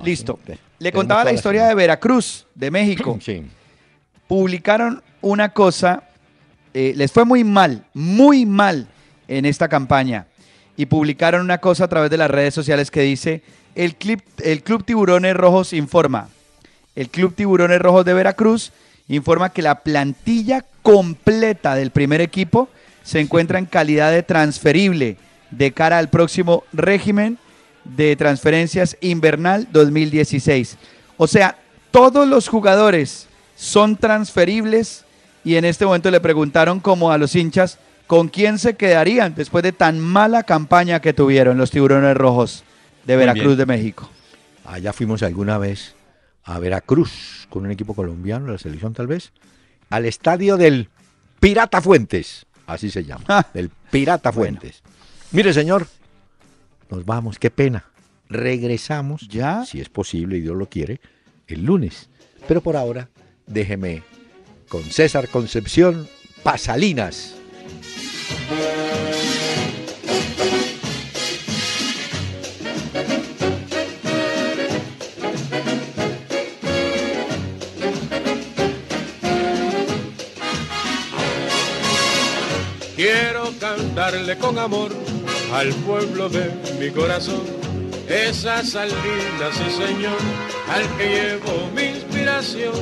Listo. Le contaba la historia de Veracruz, de México. Sí. Publicaron una cosa, eh, les fue muy mal, muy mal en esta campaña. Y publicaron una cosa a través de las redes sociales que dice, el, el Club Tiburones Rojos informa. El Club Tiburones Rojos de Veracruz informa que la plantilla completa del primer equipo se encuentra en calidad de transferible de cara al próximo régimen de transferencias invernal 2016. O sea, todos los jugadores son transferibles y en este momento le preguntaron como a los hinchas con quién se quedarían después de tan mala campaña que tuvieron los tiburones rojos de Veracruz de México. Allá fuimos alguna vez a Veracruz con un equipo colombiano, la selección tal vez, al estadio del Pirata Fuentes, así se llama, ah. del Pirata Fuentes. Mire, señor, nos vamos, qué pena. Regresamos, ya, si es posible y Dios lo quiere, el lunes. Pero por ahora, déjeme con César Concepción Pasalinas. Cantarle con amor al pueblo de mi corazón. Esa salida, sí señor, al que llevo mi inspiración,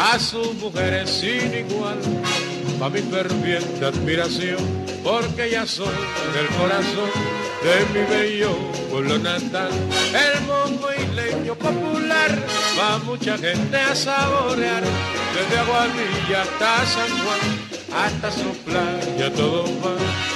a sus mujeres sin igual, pa' mi ferviente admiración, porque ya soy del corazón de mi bello pueblo natal, el mongo leño popular, va mucha gente a saborear, desde Aguadilla hasta San Juan hasta su playa todo va